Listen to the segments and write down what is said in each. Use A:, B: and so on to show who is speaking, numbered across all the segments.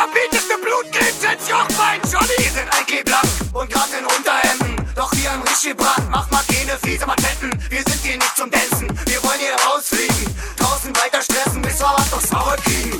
A: Unterbieteste Blutkrebs ins Jochbein. Johnny, ihr seid eigentlich blank und gerade in Unterhemden. Doch wie ein richtig Brand, mach mal keine fiese Matetten. Wir sind hier nicht zum Dancen, wir wollen hier rausfliegen. Draußen weiter stressen, bis wir was aufs Maul kriegen.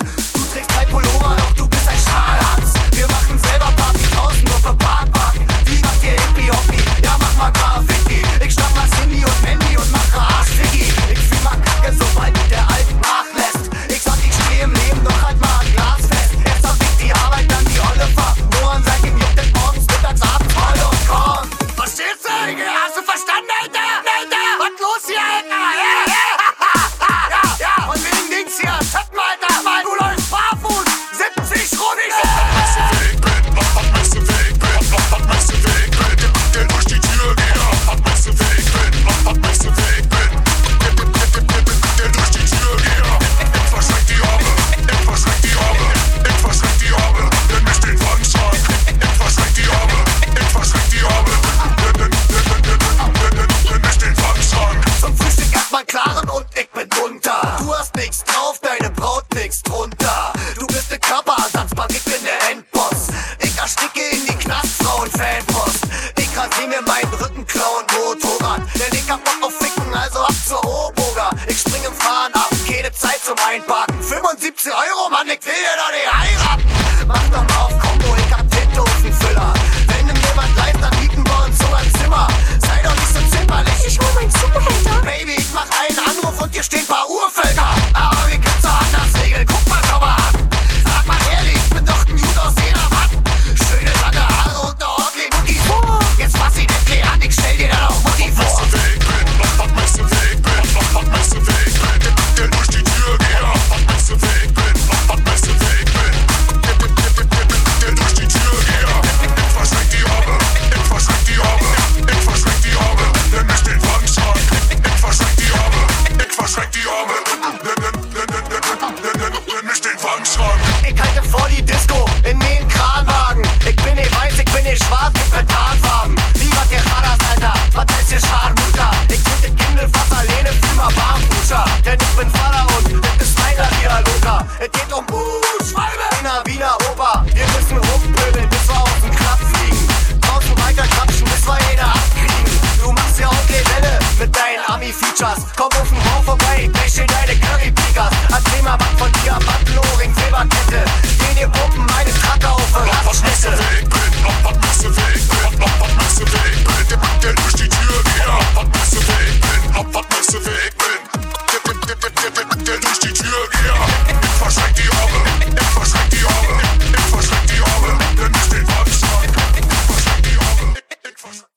A: Rock. Ich halte vor die Disco in den Kranwagen. Ich bin nicht weiß, ich bin nicht schwarz, ich bin Tarnfarben. Wie was ihr Radars, Alter, was heißt ihr Scharmutter? Ich bin in Kindelwasser, lehne für mal Barfußer. Denn ich bin Vater und das ist meiner Dialoger. Es geht um Buchschreibe. Wiener, Wiener, Opa, wir müssen hochpöbeln, bis wir auf den Knopf fliegen. Draußen weiter klatschen, bis wir jeder abkriegen. Du machst ja auch die Welle mit deinen Ami-Features. Komm auf den Bau vorbei, ich deine Curry-Pikas. Erzähl mal was von dir, was